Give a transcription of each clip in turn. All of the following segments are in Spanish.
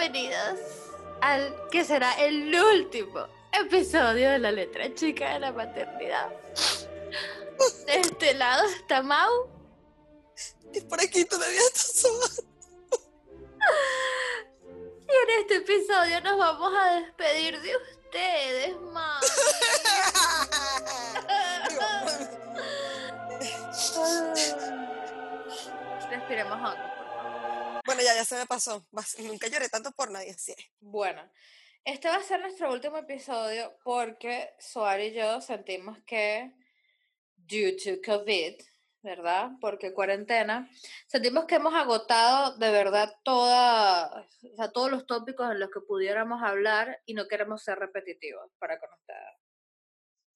bienvenidos al que será el último episodio de la letra chica de la maternidad. De este lado está Mau. Y por aquí todavía está Soa. Y en este episodio nos vamos a despedir de ustedes, Mau. Respiremos hondo. Bueno, ya, ya se me pasó. Nunca lloré tanto por nadie, así es. Bueno, este va a ser nuestro último episodio porque Suar y yo sentimos que, due to COVID, ¿verdad? Porque cuarentena, sentimos que hemos agotado de verdad toda, o sea, todos los tópicos en los que pudiéramos hablar y no queremos ser repetitivos para con ustedes.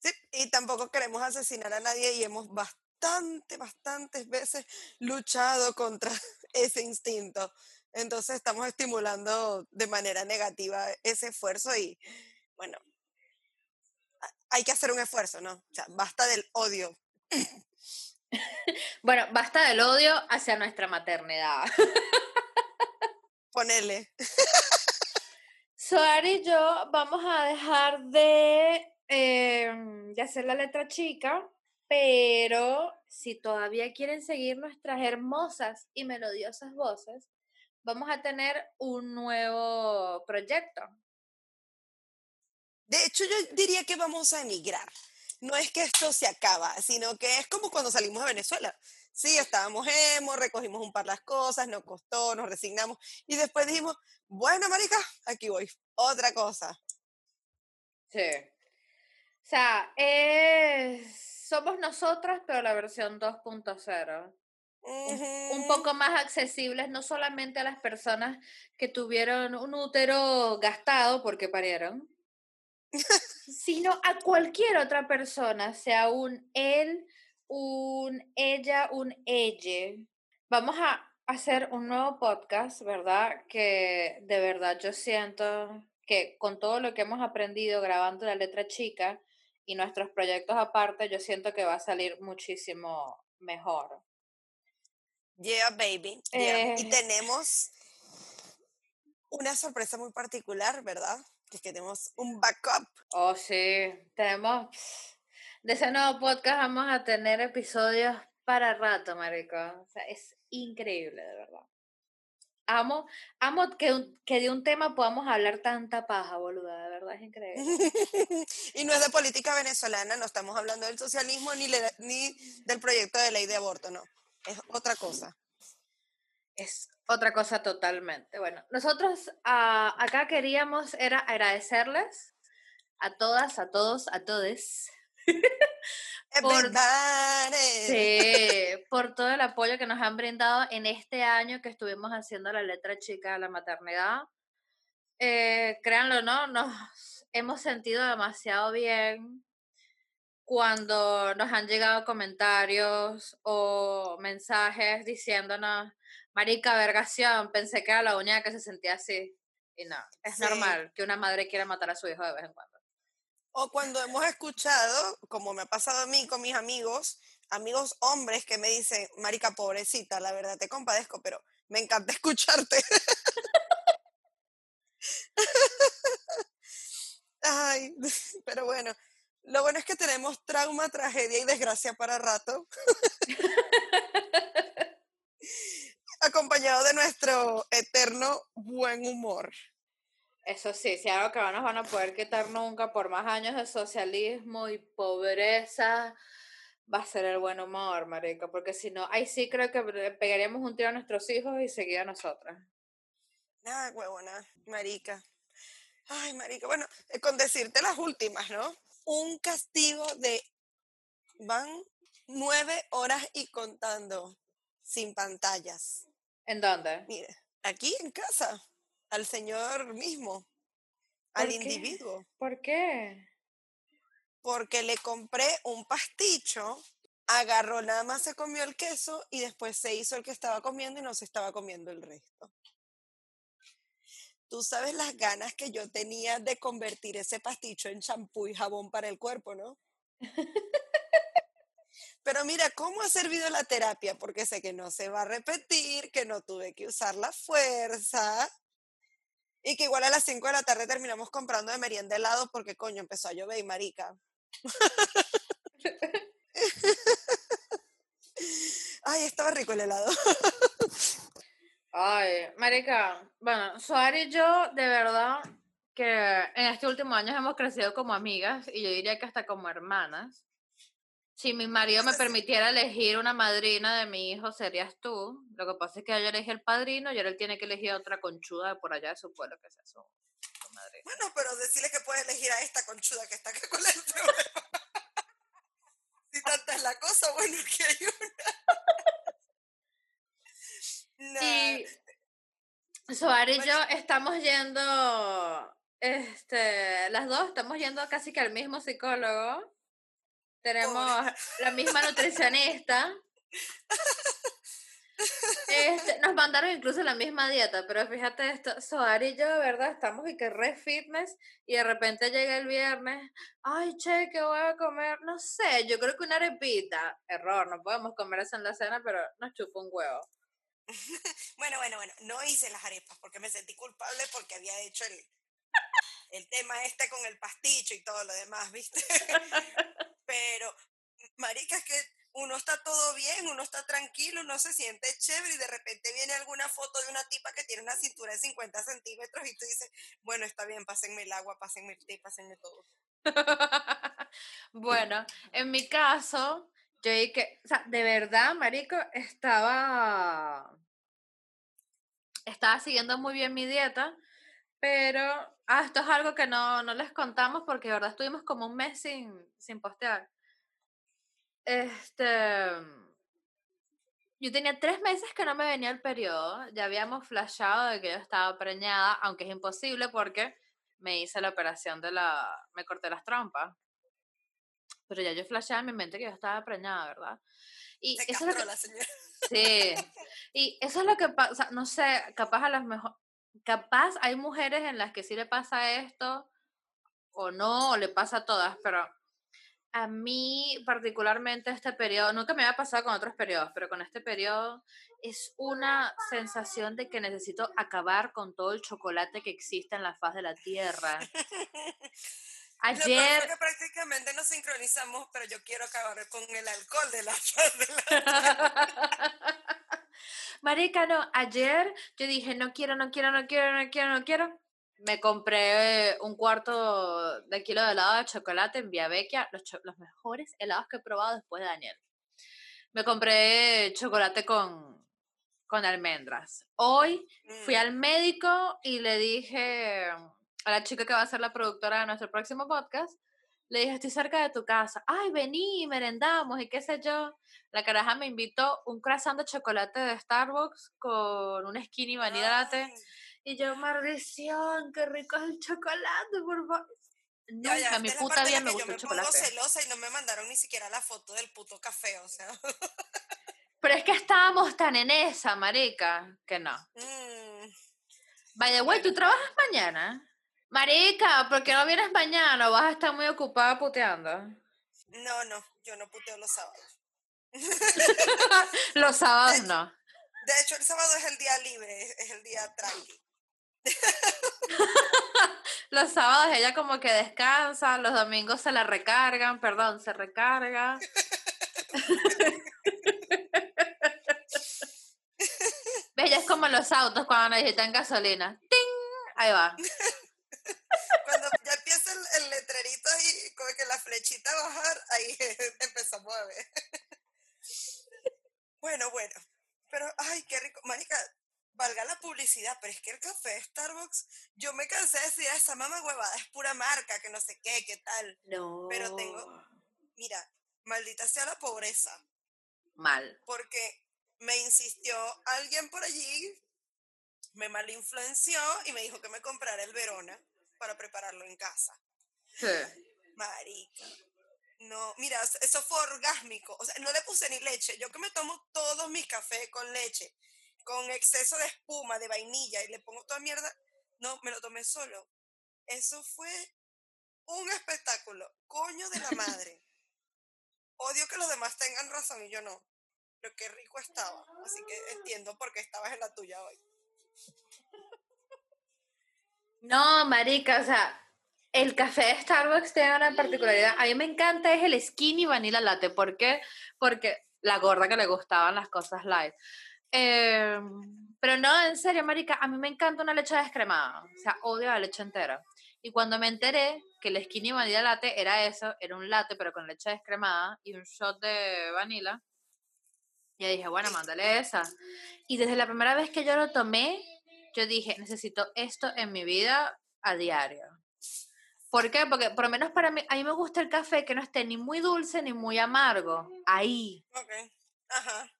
Sí, y tampoco queremos asesinar a nadie y hemos bastante, bastantes veces luchado contra ese instinto. Entonces estamos estimulando de manera negativa ese esfuerzo y, bueno, hay que hacer un esfuerzo, ¿no? O sea, basta del odio. Bueno, basta del odio hacia nuestra maternidad. Ponele. Suar y yo vamos a dejar de, em, de hacer la letra chica, pero si todavía quieren seguir nuestras hermosas y melodiosas voces, vamos a tener un nuevo proyecto. De hecho, yo diría que vamos a emigrar. No es que esto se acaba, sino que es como cuando salimos de Venezuela. Sí, estábamos emo, recogimos un par las cosas, nos costó, nos resignamos y después dijimos, bueno, marica, aquí voy, otra cosa. Sí. O sea, es, somos nosotras, pero la versión 2.0. un- poco más accesibles no solamente a las personas que tuvieron un útero gastado porque parieron, sino a cualquier otra persona, sea un él, un ella, un ella. Vamos a hacer un nuevo podcast, ¿verdad? Que de verdad yo siento que con todo lo que hemos aprendido grabando la letra chica y nuestros proyectos aparte, yo siento que va a salir muchísimo mejor. Yeah, baby. yeah. Y Eh. tenemos una sorpresa muy particular, ¿verdad? Que tenemos un backup. Oh, sí, tenemos, de ese nuevo podcast vamos a tener episodios para rato, marico. O sea, es increíble, de verdad. Amo, amo que, que de un tema podamos hablar tanta paja, boluda, de verdad es increíble. y no es de política venezolana, no estamos hablando del socialismo ni, le- ni del proyecto de ley de aborto, no. Es otra cosa. Es otra cosa totalmente. Bueno, nosotros ah, acá queríamos era agradecerles a todas, a todos, a todes Por- Everybody. Sí, por todo el apoyo que nos han brindado en este año que estuvimos haciendo la letra chica de la maternidad. Eh, créanlo, ¿no? Nos hemos sentido demasiado bien cuando nos han llegado comentarios o mensajes diciéndonos, marica, vergación, pensé que era la única que se sentía así. Y no, es Sí. normal que una madre quiera matar a su hijo de vez en cuando. O cuando hemos escuchado, como me ha pasado a mí con mis amigos, amigos hombres que me dicen, marica, pobrecita, la verdad te compadezco, pero me encanta escucharte. Ay, pero bueno, lo bueno es que tenemos trauma, tragedia y desgracia para rato, acompañado de nuestro eterno buen humor. Eso sí, si algo que no nos van a poder quitar nunca por más años de socialismo y pobreza, va a ser el buen humor, marica, porque si no, ahí sí creo que pegaríamos un tiro a nuestros hijos y seguir a nosotras. Ay, huevona, marica. Ay, marica. Bueno, eh, con decirte las últimas, ¿no? Un castigo de van nueve horas y contando sin pantallas. ¿En dónde? Mire, aquí en casa, al señor mismo, al individuo, ¿Por qué? porque le compré un pasticho, agarró, nada más se comió el queso y después se hizo el que estaba comiendo y no se estaba comiendo el resto. Tú sabes las ganas que yo tenía de convertir ese pasticho en champú y jabón para el cuerpo, ¿no? Pero mira, ¿cómo ha servido la terapia? Porque sé que no se va a repetir, que no tuve que usar la fuerza. Y que igual a las 5 de la tarde terminamos comprando de merienda helado porque coño empezó a llover y marica. Ay, estaba rico el helado. Ay, marica, bueno, Suárez y yo de verdad que en este último año hemos crecido como amigas y yo diría que hasta como hermanas. Si mi marido me permitiera elegir una madrina de mi hijo, serías tú. Lo que pasa es que yo elegí el padrino y ahora él tiene que elegir otra conchuda de por allá de su pueblo, que es eso. Bueno, pero decirle que puedes elegir a esta conchuda que está acá con el si tanta es la cosa, bueno, que hay una. Y Suárez y yo estamos yendo, este, las dos estamos yendo casi que al mismo psicólogo. Tenemos la misma nutricionista. Este, nos mandaron incluso la misma dieta, pero fíjate esto, Soari y yo, ¿verdad? Estamos y que re fitness y de repente llega el viernes, ay, che, ¿qué voy a comer? No sé, yo creo que una arepita, error, no podemos comer eso en la cena, pero nos chupa un huevo. bueno, bueno, bueno, no hice las arepas porque me sentí culpable porque había hecho el, el tema este con el pasticho y todo lo demás, ¿viste? Pero, marica, es que uno está todo bien, uno está tranquilo, uno se siente chévere y de repente viene alguna foto de una tipa que tiene una cintura de 50 centímetros y tú dices, bueno, está bien, pásenme el agua, pásenme el té, pásenme todo. bueno, en mi caso, yo que, o sea, de verdad, marico, estaba, estaba siguiendo muy bien mi dieta, pero, ah, esto es algo que no, no les contamos porque de verdad estuvimos como un mes sin, sin postear. Este, yo tenía tres meses que no me venía el periodo, ya habíamos flashado de que yo estaba preñada, aunque es imposible porque me hice la operación de la, me corté las trompas. Pero ya yo flashaba en mi mente que yo estaba preñada, ¿verdad? Y eso es lo que, la señora. Sí. Y eso es lo que pasa, no sé, capaz a las mejor, capaz hay mujeres en las que sí le pasa esto o no, o le pasa a todas, pero a mí particularmente este periodo, nunca me había pasado con otros periodos, pero con este periodo es una sensación de que necesito acabar con todo el chocolate que existe en la faz de la tierra. Ayer... prácticamente nos sincronizamos, pero yo quiero acabar con el alcohol de la de la. Marica, no, ayer yo dije, no quiero, no quiero, no quiero, no quiero, no quiero me compré un cuarto de kilo de helado de chocolate en Via Vecchia, los, los mejores helados que he probado después de Daniel. Me compré chocolate con, con almendras. Hoy fui mm. al médico y le dije a la chica que va a ser la productora de nuestro próximo podcast, le dije, estoy cerca de tu casa. Ay, vení, merendamos y qué sé yo. La caraja me invitó un croissant de chocolate de Starbucks con un skinny vanilla latte. Y yo, maldición, qué rico es el chocolate, por favor. Nunca mi puta vida me gustó el chocolate. Yo me celosa y no me mandaron ni siquiera la foto del puto café, o sea. Pero es que estábamos tan en esa, marica, que no. Mm. Vaya, güey, ¿tú trabajas mañana? Marica, ¿por qué no vienes mañana? ¿Vas a estar muy ocupada puteando? No, no, yo no puteo los sábados. los sábados no. De hecho, el sábado es el día libre, es el día tranqui. los sábados ella como que descansa, los domingos se la recargan, perdón, se recarga. Ella es como los autos cuando necesitan gasolina. ¡Ting! Ahí va. Cuando ya empieza el, letrerito y como que la flechita a bajar, ahí empezó a mover. Bueno, bueno. Pero, ay, qué rico. Marica, valga la publicidad, pero es que el café de Starbucks, yo me cansé de decir, esa mamá huevada es pura marca, que no sé qué, qué tal. No. Pero tengo, mira, maldita sea la pobreza. Mal. Porque me insistió alguien por allí, me malinfluenció y me dijo que me comprara el Verona para prepararlo en casa. Sí. Marica. No, mira, eso fue orgásmico. O sea, no le puse ni leche. Yo que me tomo todos mis cafés con leche con exceso de espuma, de vainilla y le pongo toda mierda. No, me lo tomé solo. Eso fue un espectáculo. Coño de la madre. Odio que los demás tengan razón y yo no. Pero qué rico estaba. Así que entiendo por qué estabas en la tuya hoy. No, marica, o sea, el café de Starbucks tiene una particularidad. A mí me encanta es el skinny vanilla latte. ¿Por qué? Porque la gorda que le gustaban las cosas light. Em, pero no, en serio, marica, a mí me encanta una leche descremada. O sea, odio la leche entera. Y cuando me enteré que el skinny vanilla latte era eso, era un latte pero con leche descremada y un shot de vanilla, ya dije, bueno, mándale esa. Y desde la primera vez que yo lo tomé, yo dije, necesito esto en mi vida a diario. ¿Por qué? Porque por lo menos para mí, a mí me gusta el café que no esté ni muy dulce ni muy amargo. Ahí. Ok. Ajá.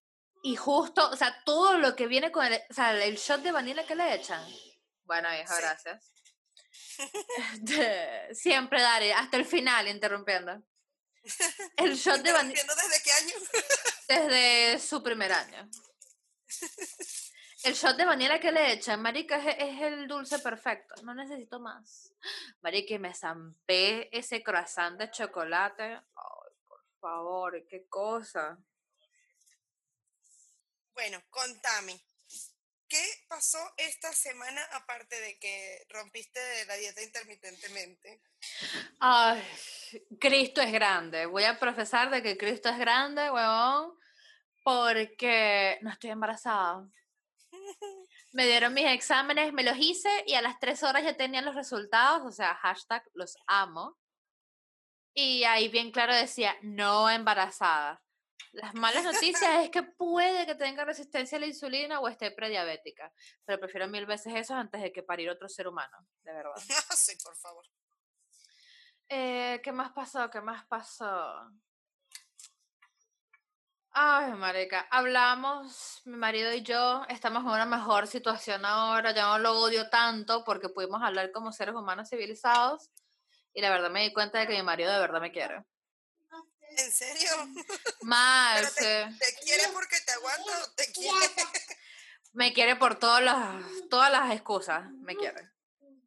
Y justo, o sea, todo lo que viene con el, o sea, el shot de vanilla que le echan. Bueno, vieja, gracias. Siempre daré, hasta el final, interrumpiendo. El shot de vanilla. ¿Desde qué año? Desde su primer año. El shot de vanilla que le echan, marica, es, el dulce perfecto. No necesito más. Marica, me zampé ese croissant de chocolate. Ay, por favor, qué cosa. Bueno, contame. ¿Qué pasó esta semana aparte de que rompiste la dieta intermitentemente? Ay, Cristo es grande. Voy a profesar de que Cristo es grande, huevón, porque no estoy embarazada. Me dieron mis exámenes, me los hice y a las tres horas ya tenían los resultados, o sea, hashtag los amo. Y ahí bien claro decía, no embarazada. Las malas noticias es que puede que tenga resistencia a la insulina o esté prediabética, pero prefiero mil veces eso antes de que parir otro ser humano, de verdad. sí, por favor. Eh, ¿Qué más pasó? ¿Qué más pasó? Ay, marica, hablamos, mi marido y yo, estamos en una mejor situación ahora, ya no lo odio tanto porque pudimos hablar como seres humanos civilizados y la verdad me di cuenta de que mi marido de verdad me quiere. ¿En serio? Mal, te, quiere porque te aguanta o te quiere? Me quiere por todas las, todas las excusas, me quiere.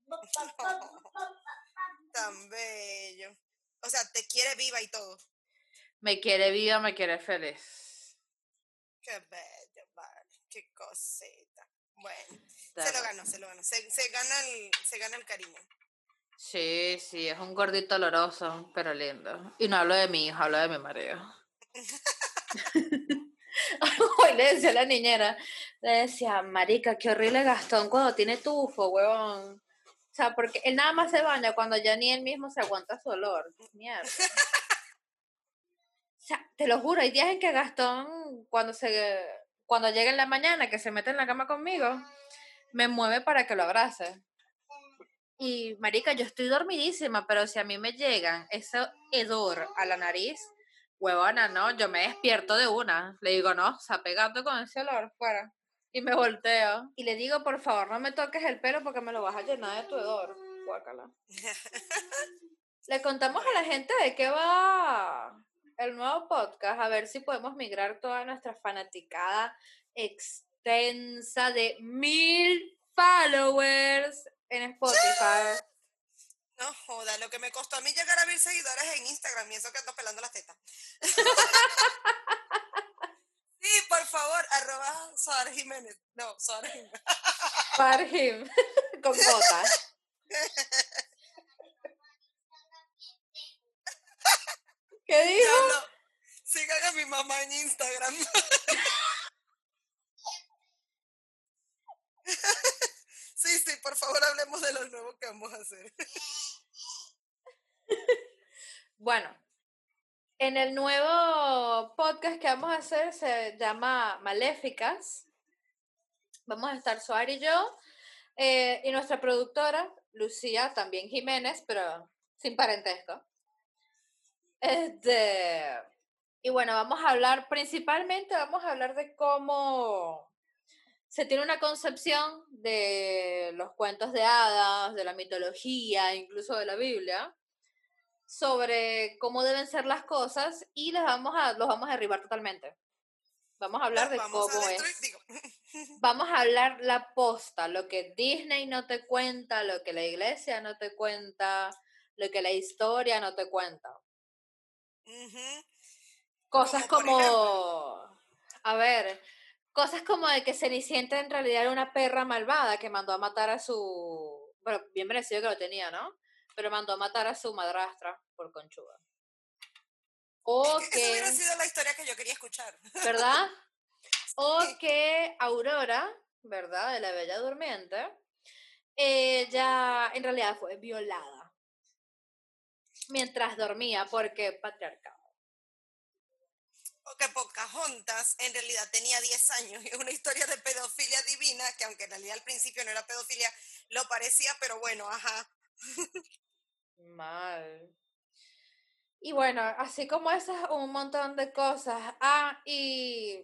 tan bello. O sea, te quiere viva y todo. Me quiere viva, me quiere feliz. Qué bello, vale. Qué cosita. Bueno, se lo ganó, se lo ganó. Se, gana el, se gana el cariño. Sí, sí, es un gordito oloroso, pero lindo. Y no hablo de mi hijo, hablo de mi marido. Hoy le decía a la niñera, le decía, marica, qué horrible Gastón cuando tiene tufo, huevón. O sea, porque él nada más se baña cuando ya ni él mismo se aguanta su olor. Mierda. Sea, te lo juro, hay días en que Gastón, cuando se cuando llega en la mañana, que se mete en la cama conmigo, me mueve para que lo abrace. Y, marica, yo estoy dormidísima, pero si a mí me llegan ese hedor a la nariz, huevona, no, yo me despierto de una. Le digo, no, sea, pegando con ese olor fuera. Y me volteo. Y le digo, por favor, no me toques el pelo porque me lo vas a llenar de tu hedor. Guácala. le contamos a la gente de qué va el nuevo podcast, a ver si podemos migrar toda nuestra fanaticada extensa de mil followers en Spotify. No joda, lo que me costó a mí llegar a mil seguidores en Instagram y eso que ando pelando las tetas. sí, por favor, arroba Jiménez. No, Suárez Jiménez. Suárez con botas. ¿Qué dijo? Sigan a mi mamá en Instagram. sí, sí, por favor hablemos de lo nuevo que vamos a hacer. bueno, en el nuevo podcast que vamos a hacer se llama Maléficas. Vamos a estar Suárez y yo. Eh, y nuestra productora, Lucía, también Jiménez, pero sin parentesco. Este, y bueno, vamos a hablar, principalmente vamos a hablar de cómo se tiene una concepción de los cuentos de hadas, de la mitología, incluso de la Biblia, sobre cómo deben ser las cosas y vamos a, los vamos a derribar totalmente. Vamos a hablar de cómo es. Vamos a hablar la posta, lo que Disney no te cuenta, lo que la iglesia no te cuenta, lo que la historia no te cuenta. Cosas como, a ver, cosas como de que Cenicienta en realidad era una perra malvada que mandó a matar a su, Bueno, bien merecido que lo tenía, ¿no? Pero mandó a matar a su madrastra por conchuda. O que... Esa hubiera sido la historia que yo quería escuchar. ¿Verdad? O que Aurora, ¿verdad? De la Bella Durmiente, ella en realidad fue violada mientras dormía porque patriarcado. O que Pocahontas en realidad tenía 10 años y es una historia de pedofilia divina, que aunque en realidad al principio no era pedofilia, lo parecía, pero bueno, ajá. Mal. Y bueno, así como esas, un montón de cosas. Ah, y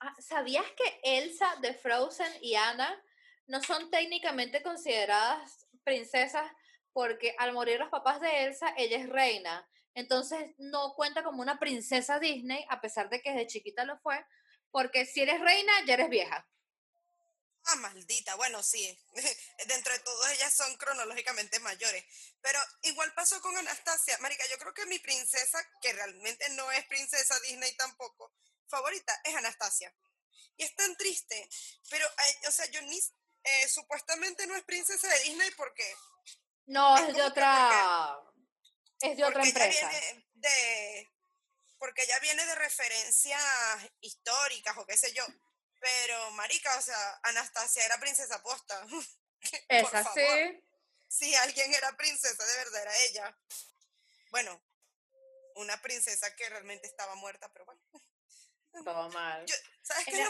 ah, ¿sabías que Elsa de Frozen y Anna no son técnicamente consideradas princesas porque al morir los papás de Elsa, ella es reina? Entonces no cuenta como una princesa Disney, a pesar de que desde chiquita lo fue, porque si eres reina, ya eres vieja. Ah, maldita, bueno, sí. Dentro de todos ellas son cronológicamente mayores. Pero igual pasó con Anastasia. Marica, yo creo que mi princesa, que realmente no es princesa Disney tampoco, favorita, es Anastasia. Y es tan triste. Pero, o sea, yo. Eh, supuestamente no es princesa de Disney porque. No, es, de otra. es de otra empresa. de. Porque ya viene de referencias históricas o qué sé yo pero, marica, o sea, Anastasia era princesa posta. Es así. Si alguien era princesa, de verdad era ella. Bueno, una princesa que realmente estaba muerta, pero bueno. Todo mal.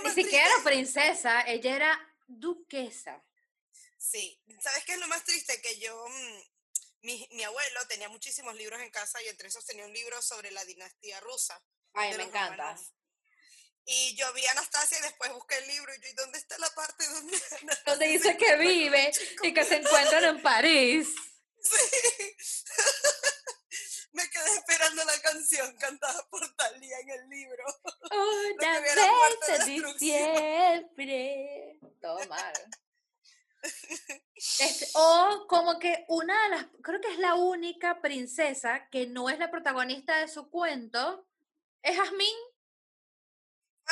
ni siquiera era princesa, ella era duquesa. Sí, ¿sabes qué es lo más triste? Que yo, mm, mi, mi, abuelo tenía muchísimos libros en casa y entre esos tenía un libro sobre la dinastía rusa. Ay, me encanta. Y yo vi a Anastasia y después busqué el libro y yo, ¿y dónde está la parte donde Donde dice que vive y que se encuentran en París. Sí. Me quedé esperando la canción cantada por Talía en el libro. Una vez de diciembre. Todo mal. Este, o como que una de las, creo que es la única princesa que no es la protagonista de su cuento, es Jasmine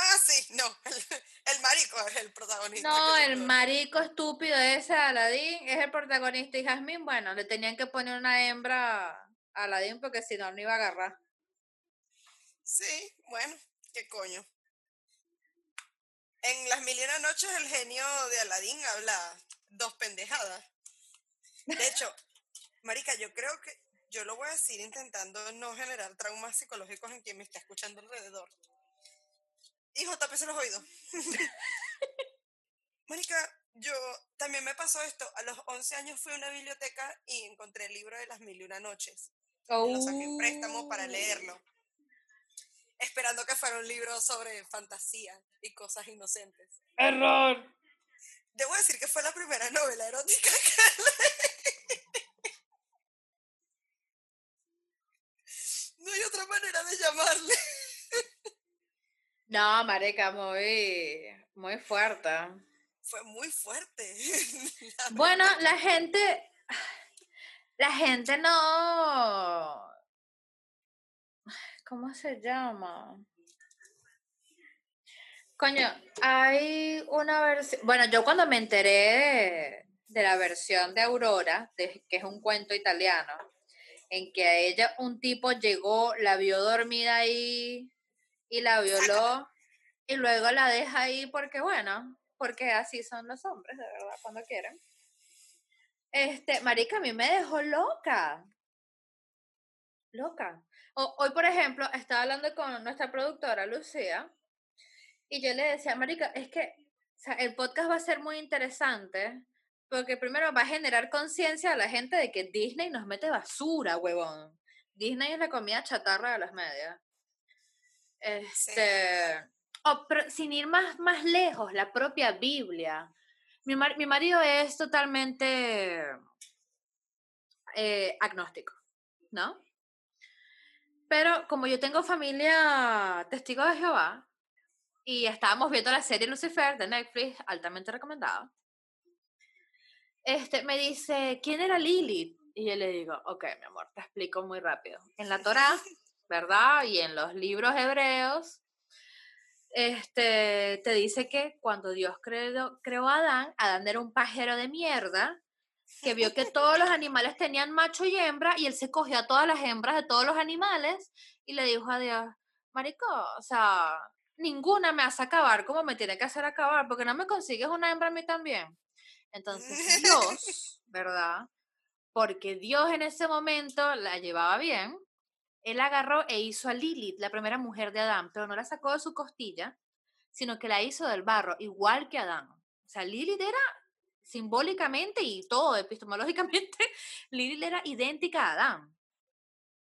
Ah, sí, no, el, marico es el protagonista. No, el marico estúpido ese Aladín es el protagonista y Jasmine, bueno, le tenían que poner una hembra a Aladín porque si no, no iba a agarrar. Sí, bueno, qué coño. En las mil y una noches el genio de Aladín habla dos pendejadas. De hecho, marica, yo creo que yo lo voy a decir intentando no generar traumas psicológicos en quien me está escuchando alrededor. Hijo, tapese los oídos. Mónica, yo también me pasó esto. A los 11 años fui a una biblioteca y encontré el libro de las mil y una noches. Lo saqué en préstamo para leerlo. Esperando que fuera un libro sobre fantasía y cosas inocentes. ¡Error! Debo decir que fue la primera novela erótica que leí. No hay otra manera de llamarle. No, marica, muy, muy fuerte. Fue muy fuerte. bueno, la gente, la gente no, ¿cómo se llama? Coño, hay una versión, bueno, yo cuando me enteré de, la versión de Aurora, que es un cuento italiano, en que a ella un tipo llegó, la vio dormida ahí y la violó y luego la deja ahí porque, bueno, porque así son los hombres, de verdad, cuando quieren. Este, marica, a mí me dejó loca. Loca. hoy, por ejemplo, estaba hablando con nuestra productora, Lucía, y yo le decía, marica, es que o sea, el podcast va a ser muy interesante, porque primero va a generar conciencia a la gente de que Disney nos mete basura, huevón. Disney es la comida chatarra de las medias. Este, pero sin ir más, más lejos, la propia Biblia. Mi, mi marido es totalmente eh, agnóstico, ¿no? Pero como yo tengo familia testigo de Jehová y estábamos viendo la serie Lucifer de Netflix, altamente recomendada, este, me dice, ¿quién era Lilith? Y yo le digo, ok, mi amor, te explico muy rápido. En la Torá ¿verdad? Y en los libros hebreos, este, te dice que cuando Dios creó, creó a Adán, Adán era un pajero de mierda, que vio que todos los animales tenían macho y hembra y él se cogió a todas las hembras de todos los animales y le dijo a Dios, marico, o sea, ninguna me hace acabar como me tiene que hacer acabar, porque no me consigues una hembra a mí también. Entonces Dios, ¿verdad? Porque Dios en ese momento la llevaba bien, él agarró e hizo a Lilith, la primera mujer de Adán, pero no la sacó de su costilla, sino que la hizo del barro, igual que Adán. O sea, Lilith era simbólicamente y todo epistemológicamente, Lilith era idéntica a Adán.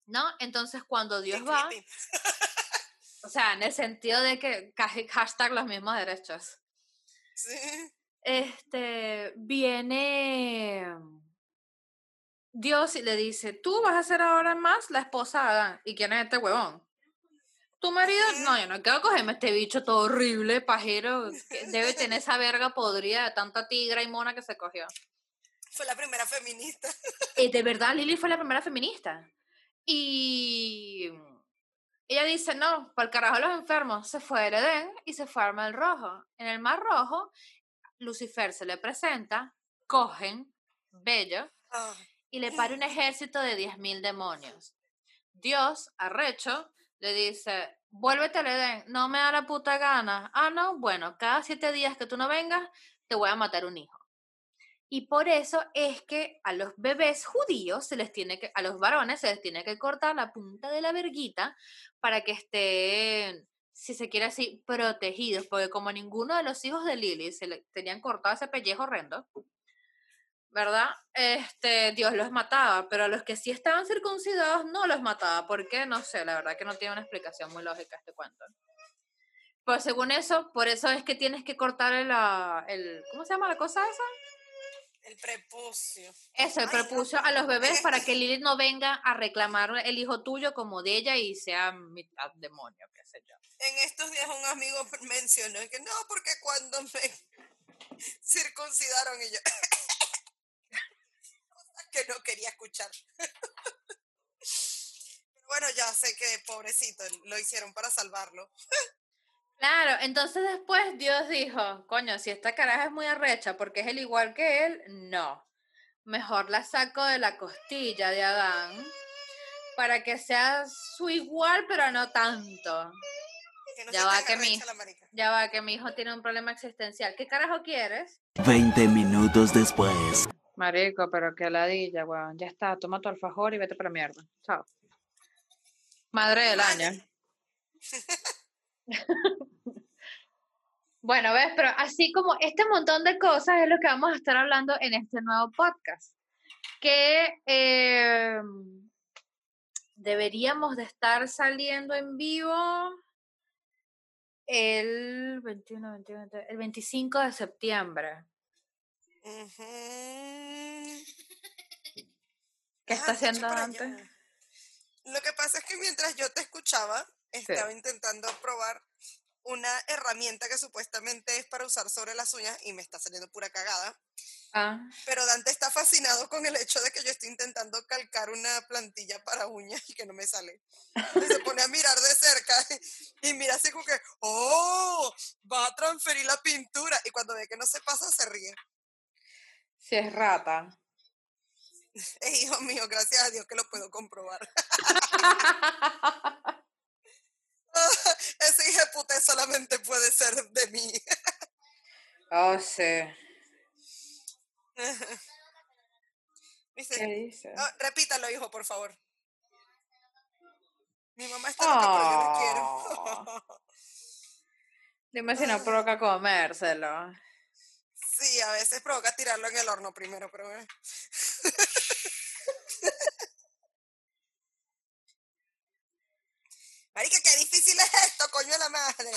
¿No? Entonces, cuando Dios va, o sea, en el sentido de que hashtag los mismos derechos. Sí. Este, viene Dios y le dice, tú vas a ser ahora más la esposa de Adán. ¿Y quién es este huevón? ¿Tu marido? No, yo no quiero cogerme este bicho todo horrible, pajero, que debe tener esa verga podrida de tanta tigra y mona que se cogió. Fue la primera feminista. Y de verdad, Lili fue la primera feminista. Y ella dice, no, el carajo los enfermos. Se fue a Edén y se fue al Mar Rojo. En el Mar Rojo, Lucifer se le presenta, cogen, bello, y le para un ejército de 10.000 demonios. Dios, arrecho, le dice, vuélvete al Edén, no me da la puta gana. Ah, no, bueno, cada siete días que tú no vengas, te voy a matar un hijo. Y por eso es que a los bebés judíos se les tiene que, a los varones se les tiene que cortar la punta de la verguita para que estén, si se quiere así, protegidos, porque como ninguno de los hijos de Lili se le tenían cortado ese pellejo horrendo, ¿verdad? Este, Dios los mataba, pero a los que sí estaban circuncidados no los mataba. ¿Por qué? No sé, la verdad que no tiene una explicación muy lógica este cuento. Pues según eso, por eso es que tienes que cortar el, el ¿cómo se llama la cosa esa? El prepucio. Eso, el prepucio a los bebés para que Lilith no venga a reclamar el hijo tuyo como de ella y sea mitad demonio, qué sé yo. En estos días un amigo mencionó que no, porque cuando me circuncidaron y yo que no quería escuchar. Pero bueno, ya sé que pobrecito, lo hicieron para salvarlo. Claro, entonces después Dios dijo, coño, si esta caraja es muy arrecha porque es el igual que él, no. Mejor la saco de la costilla de Adán para que sea su igual, pero no tanto. ya va que mi, ya va que mi hijo tiene un problema existencial. ¿Qué carajo quieres? Veinte minutos después. Marico, pero qué ladilla, weón. Ya está, toma tu alfajor y vete para mierda. Chao. Madre del año. bueno, ves, pero así como este montón de cosas es lo que vamos a estar hablando en este nuevo podcast. Que em, deberíamos de estar saliendo en vivo el 21, 21, el 25 de septiembre. ¿Qué está haciendo antes? Lo que pasa es que mientras yo te escuchaba, estaba intentando probar una herramienta que supuestamente es para usar sobre las uñas y me está saliendo pura cagada. Ah. Pero Dante está fascinado con el hecho de que yo estoy intentando calcar una plantilla para uñas y que no me sale. se pone a mirar de cerca y mira así como que, ¡oh! Va a transferir la pintura. Y cuando ve que no se pasa, se ríe. Si es rata. Eh, hijo mío, gracias a Dios que lo puedo comprobar. Ese hijo de puta solamente puede ser de mí. oh, sí. ¿Qué dice? repítalo, hijo, por favor. Mi mamá está loca, pero yo no quiero. Oh. Dime si no provoca comérselo. Sí, a veces provoca tirarlo en el horno primero, pero bueno. Marica, qué difícil es esto, coño de la madre.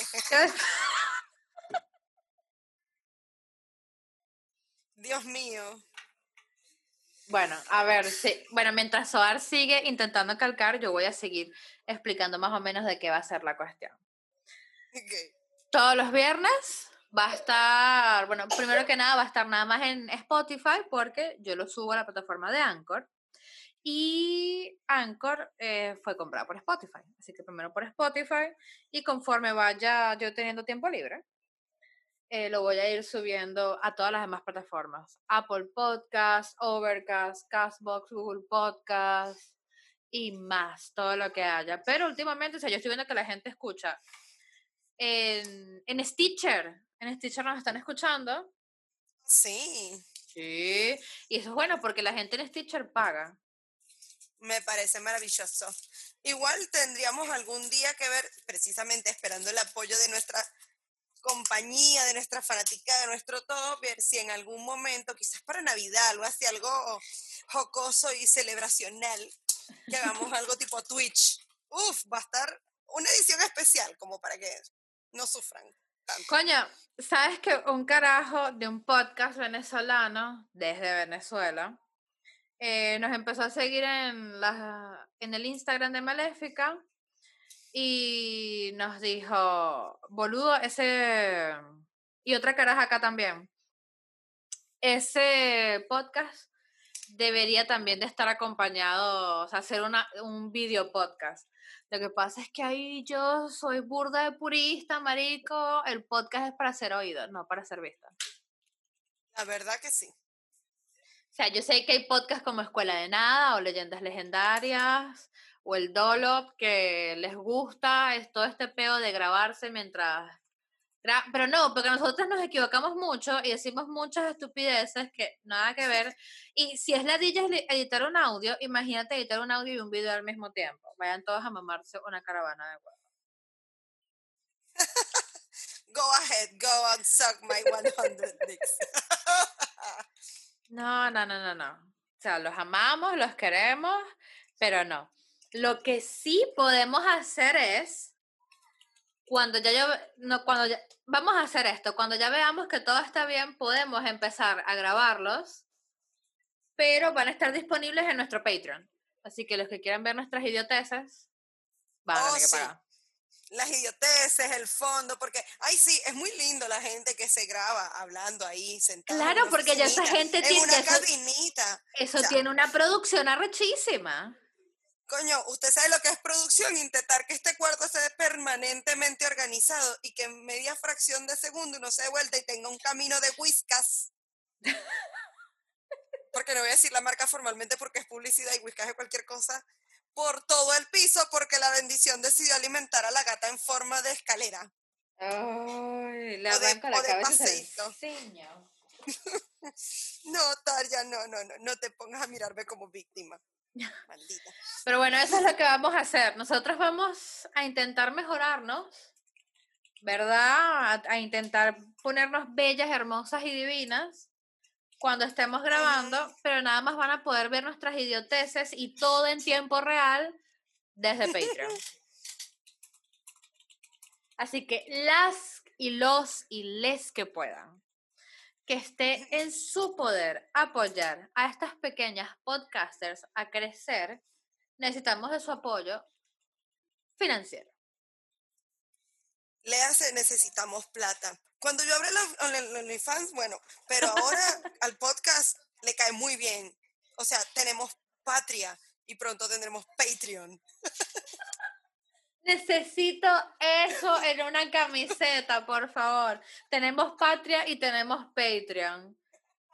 Dios mío. Bueno, a ver, sí. bueno, mientras Soar sigue intentando calcar, yo voy a seguir explicando más o menos de qué va a ser la cuestión. Todos los viernes va a estar, bueno, primero que nada va a estar nada más en Spotify porque yo lo subo a la plataforma de Anchor. Y Anchor eh, fue comprado por Spotify. Así que primero por Spotify y conforme vaya yo teniendo tiempo libre, eh, lo voy a ir subiendo a todas las demás plataformas. Apple Podcast, Overcast, Castbox, Google Podcast y más, todo lo que haya. Pero últimamente, o sea, yo estoy viendo que la gente escucha en, en Stitcher. En Stitcher nos están escuchando. Sí. Sí. Y eso es bueno porque la gente en Stitcher paga. Me parece maravilloso. Igual tendríamos algún día que ver, precisamente esperando el apoyo de nuestra compañía, de nuestra fanática, de nuestro todo, ver si en algún momento, quizás para Navidad, algo así, algo jocoso y celebracional, que hagamos algo tipo Twitch. Uf, va a estar una edición especial, como para que no sufran. Tanto. Coño, ¿sabes que un carajo de un podcast venezolano desde Venezuela eh, nos empezó a seguir en, la, en el Instagram de Maléfica y nos dijo, boludo, ese... Y otra caraja acá también. Ese podcast debería también de estar acompañado, o sea, hacer una, un video podcast. Lo que pasa es que ahí yo soy burda de purista, marico. El podcast es para ser oído, no para ser visto. La verdad que sí. O sea, yo sé que hay podcasts como Escuela de Nada o Leyendas Legendarias o el Dolop que les gusta, es todo este peo de grabarse mientras... Pero no, porque nosotros nos equivocamos mucho y decimos muchas estupideces que nada que ver. Y si es la DJ editar un audio, imagínate editar un audio y un video al mismo tiempo. Vayan todos a mamarse una caravana de huevos. Go ahead, go and suck my 100 dicks. No, no, no, no, no. O sea, los amamos, los queremos, pero no. Lo que sí podemos hacer es, cuando ya yo, no, cuando ya, vamos a hacer esto, cuando ya veamos que todo está bien, podemos empezar a grabarlos, pero van a estar disponibles en nuestro Patreon. Así que los que quieran ver nuestras idioteces, van a Oh, tener que sí. pagar. Las idioteces, el fondo, porque, ay, sí, es muy lindo la gente que se graba hablando ahí, sentada. en Claro, porque ya esa gente En tiene- una eso- cabinita. Eso sea, tiene una producción arrechísima. Coño, usted sabe lo que es producción, intentar que este cuarto esté permanentemente organizado y que en media fracción de segundo uno se dé vuelta y tenga un camino de whiskas. Porque no voy a decir la marca formalmente porque es publicidad y whiskas es cualquier cosa. Por todo el piso porque la bendición decidió alimentar a la gata en forma de escalera. Ay, le O de- arranca la o de enseña. No, Tarja, no, no, no, no te pongas a mirarme como víctima. Maldita. Pero bueno, eso es lo que vamos a hacer. Nosotros vamos a intentar mejorarnos, ¿verdad? A, a intentar ponernos bellas, hermosas y divinas cuando estemos grabando, pero nada más van a poder ver nuestras idioteces y todo en tiempo real desde Patreon. Así que las y los y les que puedan, que esté en su poder apoyar a estas pequeñas podcasters a crecer, necesitamos de su apoyo financiero. Le hace, necesitamos plata. Cuando yo abrí la- OnlyFans, bueno, pero ahora al podcast le cae muy bien. O sea, tenemos patria y pronto tendremos Patreon. Necesito eso en una camiseta, por favor. Tenemos Patria y tenemos Patreon.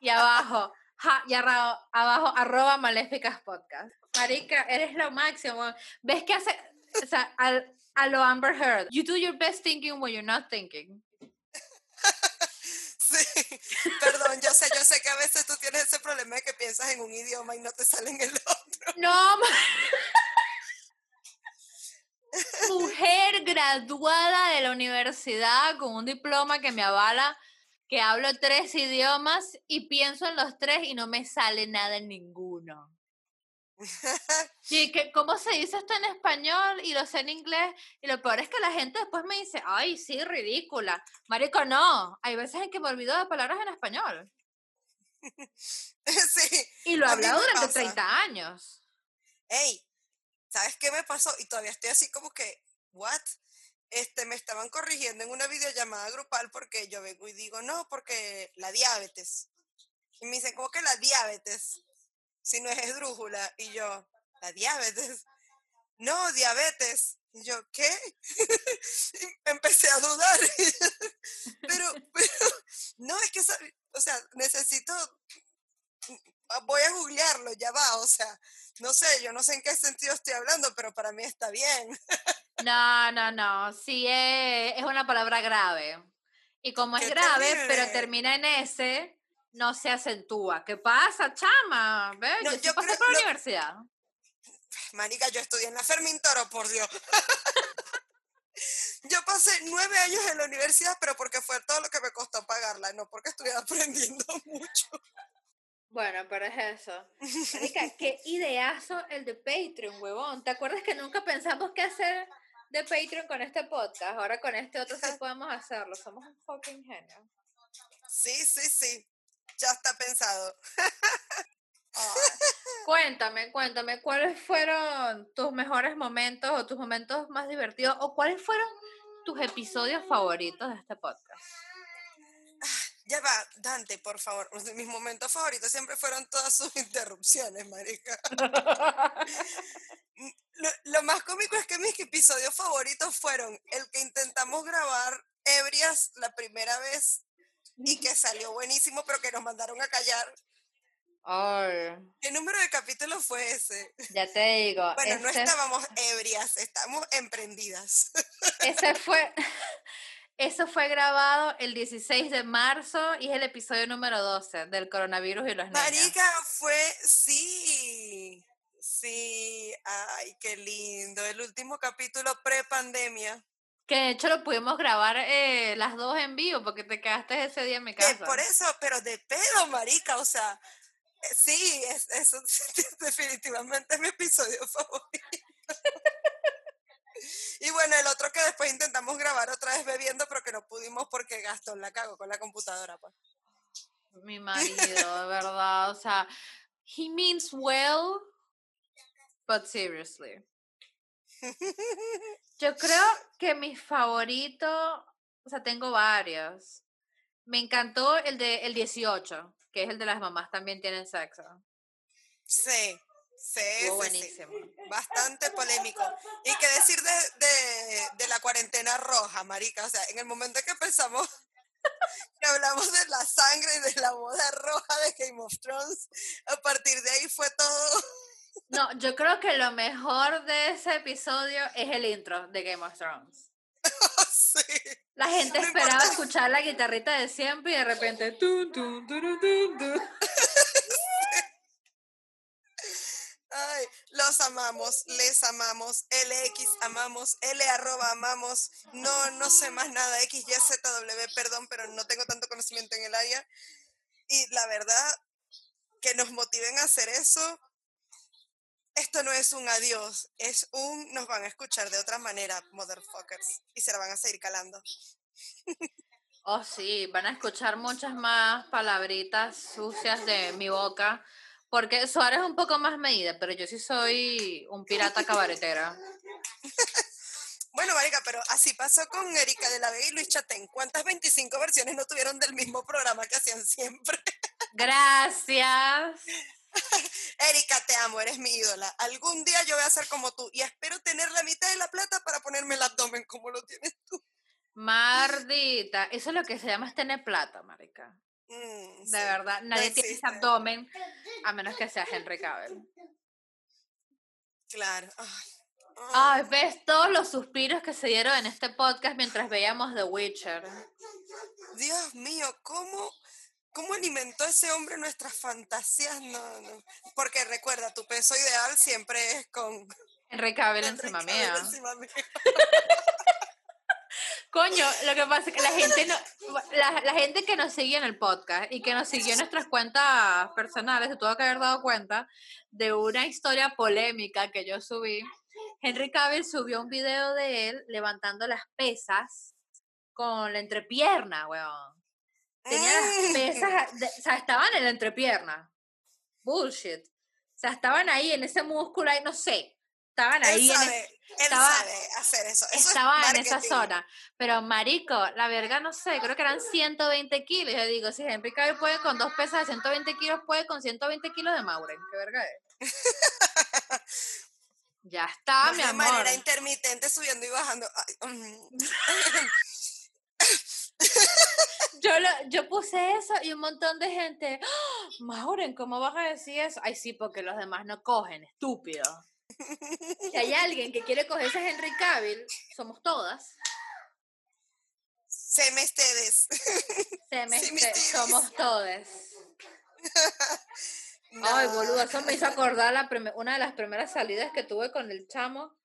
Y abajo, ja, y arra- abajo, arroba maléficas podcast. Marica, eres lo máximo. ¿Ves que hace? O sea, al- a lo Amber Heard. You do your best thinking when you're not thinking. Sí, perdón, yo sé, yo sé que a veces tú tienes ese problema de que piensas en un idioma y no te sale en el otro. No, mujer graduada de la universidad con un diploma que me avala que hablo tres idiomas y pienso en los tres y no me sale nada en ninguno. Y que, ¿cómo se dice esto en español? Y lo sé en inglés. Y lo peor es que la gente después me dice, ay, sí, ridícula. Marico, no. Hay veces en que me olvido de palabras en español. Sí. Y lo he hablado durante pasa. 30 años. Hey, ¿sabes qué me pasó? Y todavía estoy así como que, ¿what? Este, me estaban corrigiendo en una videollamada grupal porque yo vengo y digo, no, porque la diabetes. Y me dicen, ¿cómo que la diabetes? Si no es esdrújula. Y yo, la diabetes. no, diabetes. Y yo, ¿qué? Empecé a dudar. pero, pero, no, es que, o sea, necesito, mm, voy a googlearlo, ya va, o sea, no sé, yo no sé en qué sentido estoy hablando, pero para mí está bien. no, no, no, sí es, es una palabra grave. Y como es grave, pero termina en S, no se acentúa. ¿Qué pasa, chama? ¿Ves? No, yo, pasé por la universidad. Marica, yo estudié en la Fermintoro, por Dios. yo pasé nueve años en la universidad, pero porque fue todo lo que me costó pagarla, no porque estuve aprendiendo mucho. Bueno, pero es eso. Marica, qué ideazo el de Patreon, huevón. ¿Te acuerdas que nunca pensamos qué hacer de Patreon con este podcast? Ahora con este otro sí podemos hacerlo. Somos un fucking genio. Sí, sí, sí. Ya está pensado. cuéntame, cuéntame, ¿cuáles fueron tus mejores momentos o tus momentos más divertidos o cuáles fueron tus episodios favoritos de este podcast? Ya va, Dante, por favor. Mis momentos favoritos siempre fueron todas sus interrupciones, marica. lo, lo, más cómico es que mis episodios favoritos fueron el que intentamos grabar ebrias la primera vez y que salió buenísimo, pero que nos mandaron a callar. Ay. ¿Qué número de capítulo fue ese? Ya te digo. Bueno, no estábamos ebrias, estamos emprendidas. Ese fue, eso fue grabado el 16 de marzo y es el episodio número 12 del coronavirus y los niños. Marica, fue, sí, sí, ay, qué lindo, el último capítulo pre-pandemia. Que de hecho lo pudimos grabar eh, las dos en vivo porque te quedaste ese día en mi casa. por eso, pero de pedo, marica, o sea, eh, sí, es, eso definitivamente es mi episodio favorito. y bueno, el otro que después intentamos grabar otra vez bebiendo, pero que no pudimos porque Gastón la cago con la computadora, pues. Mi marido, de verdad, o sea, he means well, but seriously. Yo creo que mi favorito, o sea, tengo varios. Me encantó el de el 18, que es el de las mamás también tienen sexo. Sí, sí, buenísimo. Bastante polémico. Y qué decir de, de, de, la cuarentena roja, marica. O sea, en el momento que pensamos que hablamos de la sangre y de la boda roja de Game of Thrones, a partir de ahí fue todo no, yo creo que lo mejor de ese episodio es el intro de Game of Thrones. sí. La gente esperaba escuchar la guitarrita de siempre y de repente. Ay, los amamos, les amamos, LX amamos, L arroba amamos, no, no sé más nada, XYZW, perdón, pero no tengo tanto conocimiento en el área. Y la verdad, que nos motiven a hacer eso, esto no es un adiós, es un nos van a escuchar de otra manera, motherfuckers, y se la van a seguir calando. Oh, sí, van a escuchar muchas más palabritas sucias de mi boca, porque Suárez es un poco más medida, pero yo sí soy un pirata cabaretera. Bueno, Marica, pero así pasó con Erika de la Vega y Luis Chatén. ¿Cuántas 25 versiones no tuvieron del mismo programa que hacían siempre? Gracias. Erika, te amo, eres mi ídola. Algún día yo voy a ser como tú y espero tener la mitad de la plata para ponerme el abdomen como lo tienes tú. Mardita, eso es lo que se llama tener plata, marica. Mm, de verdad, nadie tiene ese abdomen a menos que sea Henry Cavill. Claro. Ay, ves todos los suspiros que se dieron en este podcast mientras veíamos The Witcher. Dios mío, ¿cómo ¿Cómo alimentó ese hombre nuestras fantasías? No, no. Porque recuerda, tu peso ideal siempre es con... Enrique Cavill encima mía. Coño, lo que pasa es que la gente, no, la, gente que nos sigue en el podcast y que nos siguió en nuestras cuentas personales se tuvo que haber dado cuenta de una historia polémica que yo subí. Henry Cavill subió un video de él levantando las pesas con la entrepierna, weón. Tenía las mm. pesas, o sea, estaban en la entrepierna. Bullshit. O sea, estaban ahí en ese músculo ahí, no sé. Estaban ahí. Él sabe, en, estaba, sabe hacer eso. estaba en esa zona. Pero, marico, la verga, no sé, creo que eran 120 kilos. Yo digo, si Henry Cavill puede con dos pesas de 120 kilos, puede con 120 kilos de Mauren. ¿Qué verga es? Ya está, mi de amor. manera intermitente subiendo y bajando. Yo, lo- yo puse eso y un montón de gente, ¡Ah! Mauren, ¿cómo vas a decir eso? Ay, sí, porque los demás no cogen, estúpido. Si hay alguien que quiere cogerse a Henry Cavill, somos todas. Seme ustedes. Se me somos todas. Ay, boludo, eso me hizo acordar la una de las primeras salidas que tuve con el chamo.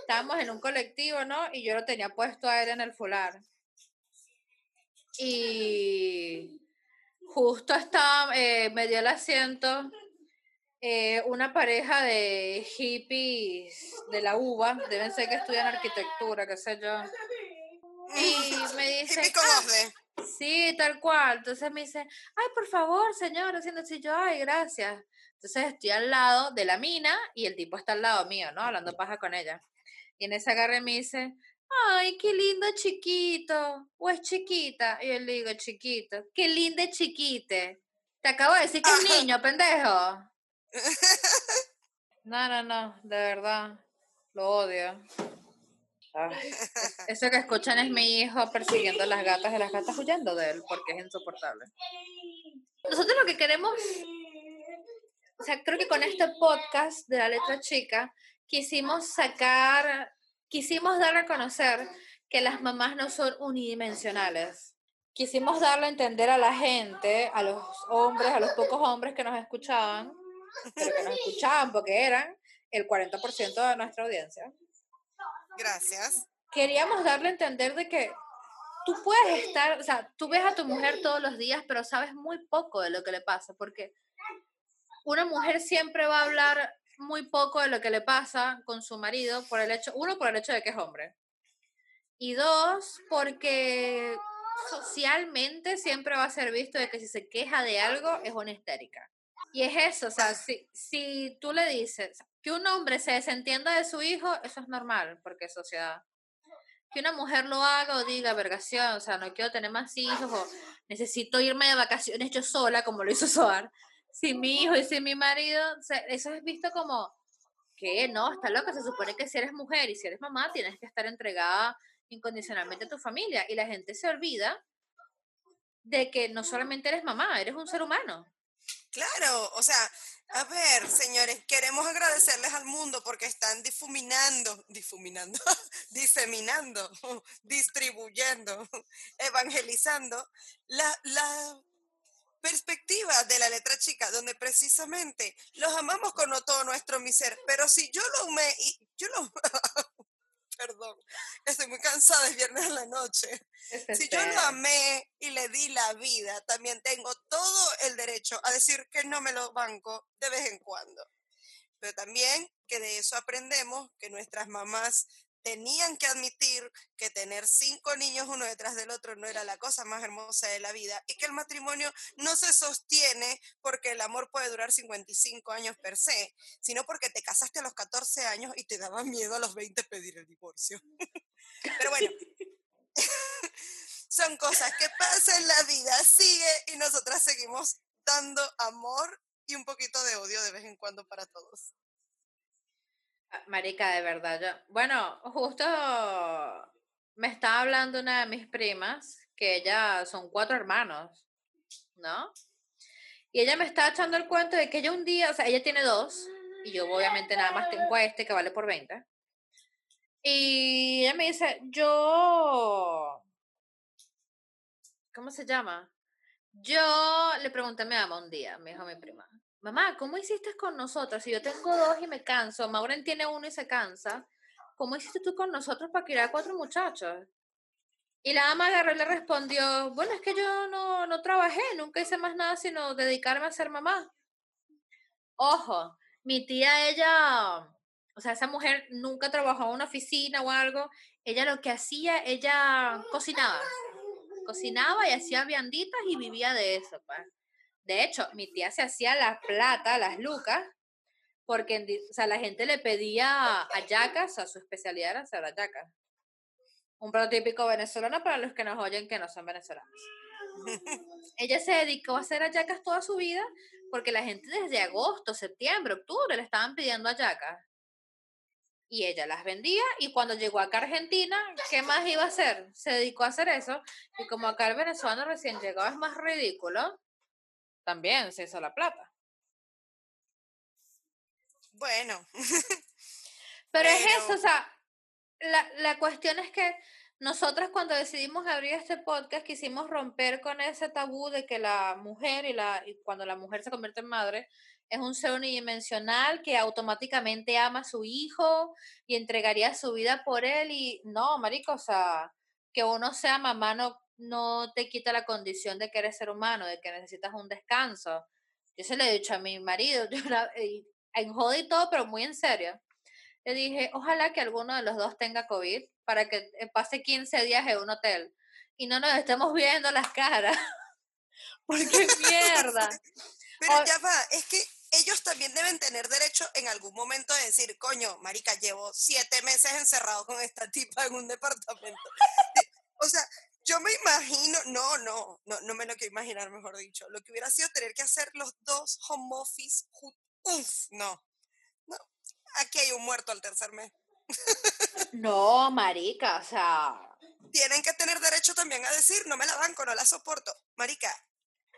Estábamos en un colectivo, ¿no? Y yo lo tenía puesto a él en el fular. Y justo estaba, eh, me dio el asiento eh, una pareja de hippies de la UBA, deben ser que estudian arquitectura, qué sé yo. Y me dice, "Ah. Sí, tal cual. Entonces me dice, ay, por favor, señor, haciendo así yo, ay, gracias. Entonces estoy al lado de la mina y el tipo está al lado mío, ¿no? Hablando paja con ella. Y en ese agarre me dice, ay, qué lindo chiquito. O es chiquita. Y yo le digo, chiquito. Qué lindo chiquite. Te acabo de decir que es niño, pendejo. No, no, no, de verdad. Lo odio. Ay, eso que escuchan es mi hijo persiguiendo a las gatas y las gatas huyendo de él porque es insoportable. Nosotros lo que queremos, o sea, creo que con este podcast de la letra chica quisimos sacar, quisimos dar a conocer que las mamás no son unidimensionales. Quisimos darle a entender a la gente, a los hombres, a los pocos hombres que nos escuchaban, pero que nos escuchaban porque eran el 40% de nuestra audiencia Gracias. queríamos darle a entender de que tú puedes estar, o sea, tú ves a tu mujer todos los días, pero sabes muy poco de lo que le pasa, porque una mujer siempre va a hablar muy poco de lo que le pasa con su marido por el hecho, uno, por el hecho de que es hombre, y dos, porque socialmente siempre va a ser visto de que si se queja de algo es una histérica. Y es eso, o sea, si, si tú le dices que un hombre se desentienda de su hijo, eso es normal, porque es sociedad que una mujer lo haga o diga, vergación, o sea, no quiero tener más hijos o necesito irme de vacaciones yo sola, como lo hizo Soar, sin mi hijo y sin mi marido, eso es visto como que no, está loca, se supone que si eres mujer y si eres mamá tienes que estar entregada incondicionalmente a tu familia y la gente se olvida de que no solamente eres mamá, eres un ser humano. Claro, o sea, a ver, señores, queremos agradecerles al mundo porque están difuminando, difuminando, diseminando, distribuyendo, evangelizando la, la perspectiva de la letra chica, donde precisamente los amamos con todo nuestro mi ser, pero si yo lo amé y yo lo... Perdón, estoy muy cansada, es viernes en la noche. Si yo lo amé y le di la vida, también tengo todo el derecho a decir que no me lo banco de vez en cuando. Pero también que de eso aprendemos que nuestras mamás tenían que admitir que tener cinco niños uno detrás del otro no era la cosa más hermosa de la vida y que el matrimonio no se sostiene porque el amor puede durar 55 años per se, sino porque te casaste a los 14 años y te daba miedo a los 20 pedir el divorcio. Pero bueno, son cosas que pasan la vida, sigue y nosotras seguimos dando amor y un poquito de odio de vez en cuando para todos. Ah, Marica, de verdad, yo, bueno, justo me estaba hablando una de mis primas, que ella son cuatro hermanos, ¿no? Y ella me estaba echando el cuento de que ella un día, o sea, ella tiene dos, y yo obviamente nada más tengo a este que vale por 20. Y ella me dice, yo, ¿cómo se llama? Yo le pregunté a mi mamá un día, me dijo mi prima, mamá, ¿cómo hiciste con nosotros? Si yo tengo dos y me canso, Mauren tiene uno y se cansa, ¿cómo hiciste tú con nosotros para criar a cuatro muchachos? Y la ama agarró y le respondió, bueno, es que yo no, no trabajé, nunca hice más nada sino dedicarme a ser mamá. Ojo, mi tía, ella, o sea, esa mujer nunca trabajó en una oficina o algo, ella lo que hacía, ella cocinaba, cocinaba y hacía vianditas y vivía de eso, pues. De hecho, mi tía se hacía la plata, las lucas, porque o sea, la gente le pedía hallacas, a su especialidad era hacer hallacas. Un plato típico venezolano para los que nos oyen que no son venezolanos. Ella se dedicó a hacer hallacas toda su vida porque la gente desde agosto, septiembre, octubre le estaban pidiendo hallacas. y ella las vendía y cuando llegó acá a Argentina, ¿qué más iba a hacer? Se dedicó a hacer eso y como acá el venezolano recién llegado es más ridículo, también se hizo la plata. Bueno. Pero, es eso, o sea, la, la cuestión es que nosotras cuando decidimos abrir este podcast quisimos romper con ese tabú de que la mujer y, la, y cuando la mujer se convierte en madre es un ser unidimensional que automáticamente ama a su hijo y entregaría su vida por él y no, marico, o sea, que uno sea mamá no, no te quita la condición de que eres ser humano, de que necesitas un descanso. Yo se lo he dicho a mi marido, yo en joda y todo, pero muy en serio. Le dije, ojalá que alguno de los dos tenga COVID para que eh, pase 15 días en un hotel y no nos estemos viendo las caras. Porque mierda. Pero ya va, es que ellos también deben tener derecho en algún momento de decir, coño, marica, llevo siete meses encerrado con esta tipa en un departamento. Yo me imagino, no, no, no, no me lo quiero imaginar, mejor dicho, lo que hubiera sido tener que hacer los dos home office, uf, no, no, aquí hay un muerto al tercer mes. No, marica, o sea. Tienen que tener derecho también a decir, no me la banco, no la soporto. Marica,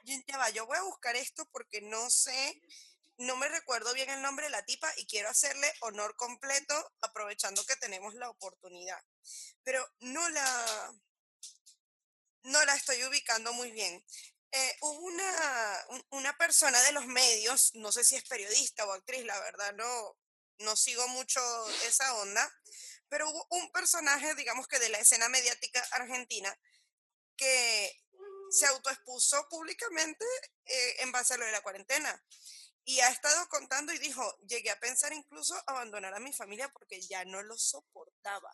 ya va, yo voy a buscar esto porque no sé, no me recuerdo bien el nombre de la tipa y quiero hacerle honor completo aprovechando que tenemos la oportunidad. Pero no la, no la estoy ubicando muy bien. Eh, hubo una, una persona de los medios, no sé si es periodista o actriz, la verdad no, no sigo mucho esa onda, pero hubo un personaje, digamos que de la escena mediática argentina, que se autoexpuso públicamente eh, en base a lo de la cuarentena. Y ha estado contando y dijo, llegué a pensar incluso abandonar a mi familia porque ya no lo soportaba.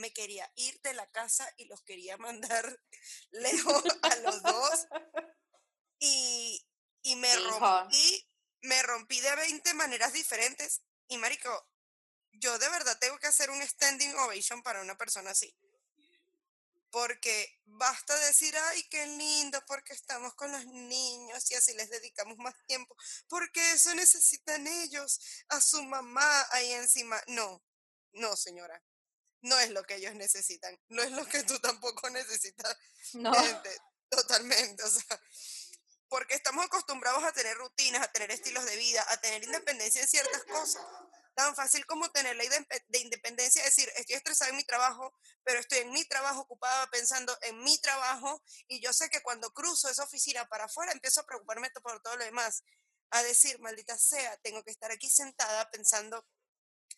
Me quería ir de la casa y los quería mandar lejos a los dos. Y, y me rompí, me rompí de 20 maneras diferentes. Y marico, yo de verdad tengo que hacer un standing ovation para una persona así. Porque basta decir, ay, qué lindo, porque estamos con los niños y así les dedicamos más tiempo. Porque eso necesitan ellos, a su mamá ahí encima. No, no, señora. No es lo que ellos necesitan. No es lo que tú tampoco necesitas. No. totalmente. O sea, porque estamos acostumbrados a tener rutinas, a tener estilos de vida, a tener independencia en ciertas cosas. Tan fácil como tener la de independencia, decir, estoy estresada en mi trabajo, pero estoy en mi trabajo ocupada pensando en mi trabajo y yo sé que cuando cruzo esa oficina para afuera empiezo a preocuparme por todo lo demás, a decir, maldita sea, tengo que estar aquí sentada pensando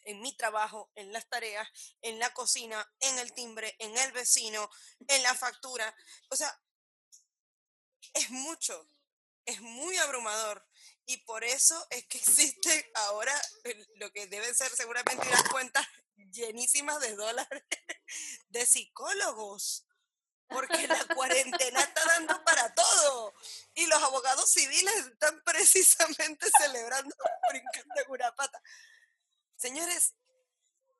en mi trabajo, en las tareas, en la cocina, en el timbre, en el vecino, en la factura. O sea, es mucho es muy abrumador y por eso es que existe ahora lo que deben ser seguramente unas cuentas llenísimas de dólares de psicólogos, porque la cuarentena está dando para todo y los abogados civiles están precisamente celebrando brincando una pata. Señores,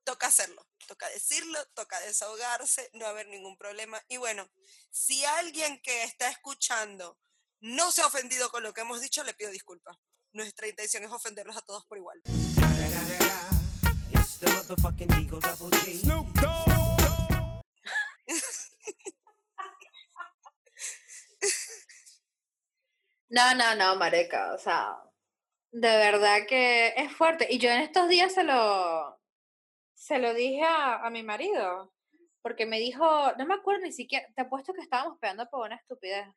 toca hacerlo, toca decirlo, toca desahogarse, no haber ningún problema. Y bueno, si alguien que está escuchando no se ha ofendido con lo que hemos dicho, le pido disculpas. Nuestra intención es ofenderlos a todos por igual. No, no, no, Mareca, o sea, de verdad que es fuerte. Y yo en estos días se lo, se lo dije a, a mi marido, porque me dijo, no me acuerdo ni siquiera, te apuesto que estábamos pegando por una estupidez.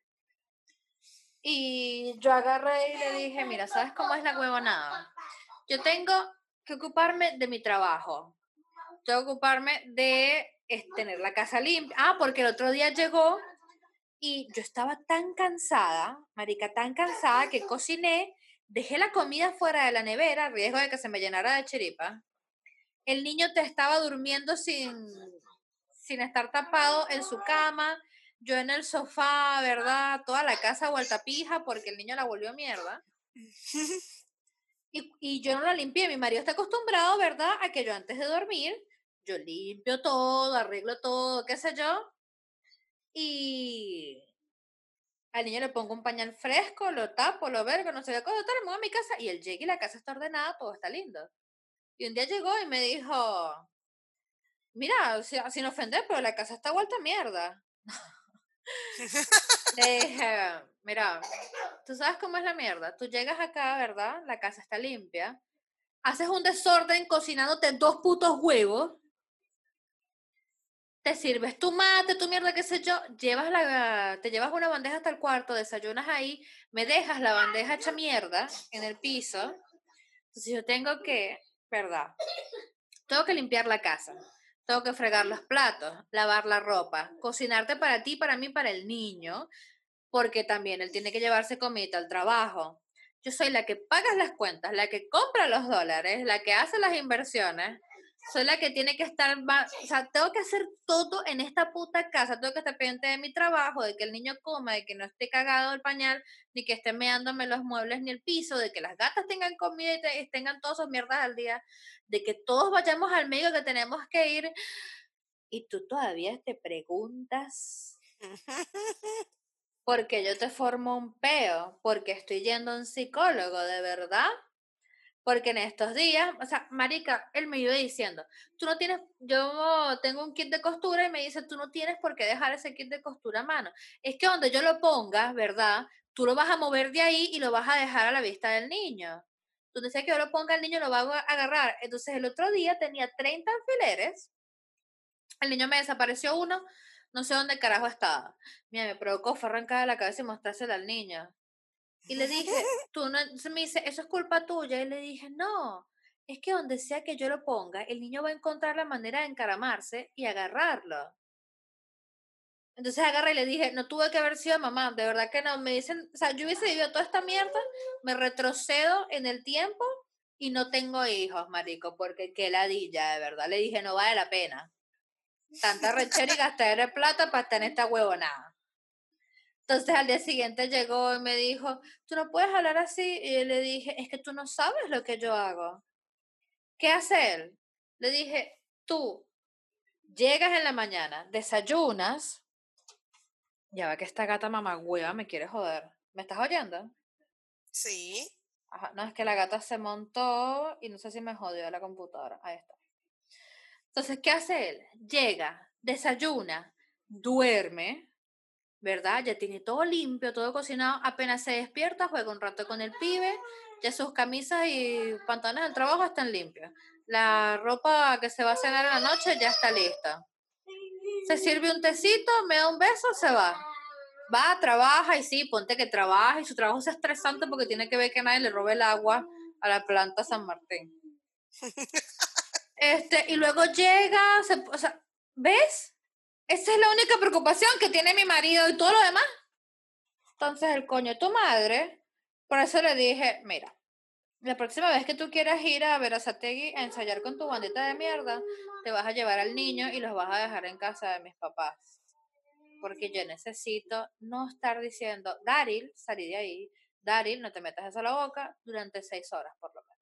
Y yo agarré y le dije, mira, ¿sabes cómo es la huevonada? Yo tengo que ocuparme de mi trabajo. Tengo que ocuparme de tener la casa limpia. Ah, porque el otro día llegó y yo estaba tan cansada, marica, tan cansada que cociné, dejé la comida fuera de la nevera, riesgo de que se me llenara de chiripa. El niño te estaba durmiendo sin, sin estar tapado en su cama yo en el sofá, ¿verdad? Toda la casa vuelta pija porque el niño la volvió mierda. Y, y, yo no la limpié. Mi marido está acostumbrado, ¿verdad? A que yo antes de dormir, yo limpio todo, arreglo todo, qué sé yo. Y al niño le pongo un pañal fresco, lo tapo, lo vergo, no sé qué cosa, tal, me a mi casa y él llega y la casa está ordenada, todo está lindo. Y un día llegó y me dijo, mira, sin ofender, pero la casa está vuelta a mierda. Le dije, mira, tú sabes cómo es la mierda. Tú llegas acá, ¿verdad? La casa está limpia. Haces un desorden cocinándote dos putos huevos. Te sirves tu mate, tu mierda, qué sé yo. Llevas la, te llevas una bandeja hasta el cuarto, desayunas ahí, me dejas la bandeja hecha mierda en el piso. Entonces yo tengo que, ¿verdad? Tengo que limpiar la casa tengo que fregar los platos, lavar la ropa, cocinarte para ti, para mí, para el niño, porque también él tiene que llevarse comida al trabajo. Yo soy la que paga las cuentas, la que compra los dólares, la que hace las inversiones, soy la que tiene que estar, o sea, tengo que hacer todo en esta puta casa, tengo que estar pendiente de mi trabajo, de que el niño coma, de que no esté cagado el pañal, ni que esté meándome los muebles ni el piso, de que las gatas tengan comida y tengan todas sus mierdas al día, de que todos vayamos al medio que tenemos que ir. Y tú todavía te preguntas, porque yo te formo un peo, porque estoy yendo a un psicólogo, ¿de verdad? Porque en estos días, o sea, Marica, él me iba diciendo, tú no tienes, yo tengo un kit de costura y me dice, tú no tienes por qué dejar ese kit de costura a mano. Es que donde yo lo ponga, ¿verdad? Tú lo vas a mover de ahí y lo vas a dejar a la vista del niño. Tú decías que yo lo ponga, el niño lo va a agarrar. Entonces el otro día tenía 30 alfileres. El niño me desapareció uno, no sé dónde carajo estaba. Mira, me provocó, fue arrancada la cabeza y mostrársela al niño. Y le dije, tú no, se me dice, eso es culpa tuya. Y le dije, no, es que donde sea que yo lo ponga, el niño va a encontrar la manera de encaramarse y agarrarlo. Entonces agarré y le dije, no tuve que haber sido mamá, de verdad que no. Me dicen, o sea, yo hubiese vivido toda esta mierda, me retrocedo en el tiempo y no tengo hijos, marico, porque qué ladilla, de verdad. Le dije, no vale la pena. Tanta rechera y gastar de plata para estar en esta huevonada. Entonces al día siguiente llegó y me dijo, tú no puedes hablar así. Y le dije, es que tú no sabes lo que yo hago. ¿Qué hace él? Le dije, tú llegas en la mañana, desayunas. Ya va que esta gata mamagüeva me quiere joder. ¿Me estás oyendo? Sí. Ajá, no, es que la gata se montó y no sé si me jodió la computadora. Ahí está. Entonces, ¿qué hace él? Llega, desayuna, duerme, ¿verdad? Ya tiene todo limpio, todo cocinado, apenas se despierta, juega un rato con el pibe, ya sus camisas y pantalones del trabajo están limpios. La ropa que se va a cenar en la noche ya está lista. Se sirve un tecito, me da un beso, se va. Va, trabaja y sí, ponte que trabaja y su trabajo es estresante porque tiene que ver que nadie le robe el agua a la planta San Martín. Este, y luego llega, se, o sea, ¿ves? Esa es la única preocupación que tiene mi marido y todo lo demás. Entonces el coño de tu madre, por eso le dije, mira, la próxima vez que tú quieras ir a ver a Sategui a ensayar con tu bandita de mierda, te vas a llevar al niño y los vas a dejar en casa de mis papás. Porque yo necesito no estar diciendo, Daril, salí de ahí, Daril, no te metas eso a la boca durante seis horas por lo menos.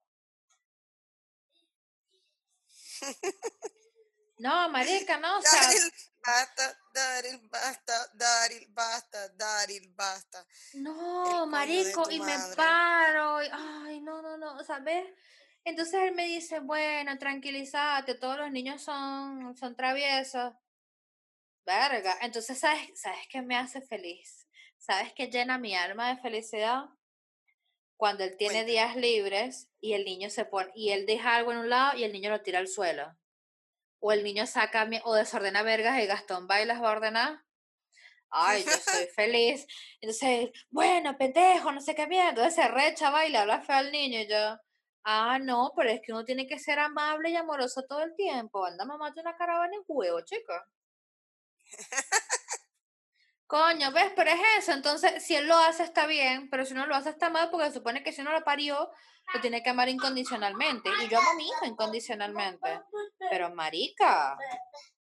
No, marica, no, o sea... Daril, basta, Daril, basta, Daril, basta, Daril, basta. No, marico, y me paro, y, ay, no, no, no, ¿ves? Entonces él me dice, bueno, tranquilízate, todos los niños son, son traviesos. Verga, entonces, ¿sabes, ¿sabes qué me hace feliz? ¿Sabes qué llena mi alma de felicidad? Cuando él tiene días libres y el niño se pone, y él deja algo en un lado y el niño lo tira al suelo o el niño saca o desordena vergas y Gastón bailas va a ordenar. Ay, yo soy feliz. Entonces, bueno, pendejo, no sé qué mierda. Entonces se recha, baila, habla feo al niño y yo, ah, no, pero es que uno tiene que ser amable y amoroso todo el tiempo. Anda, mamá, una caravana en huevo, chica. Coño, ¿ves? Pero es eso. Entonces, si él lo hace, está bien, pero si no lo hace, está mal, porque se supone que si uno lo parió, lo tiene que amar incondicionalmente. Y yo amo a mi hijo incondicionalmente. Pero, marica,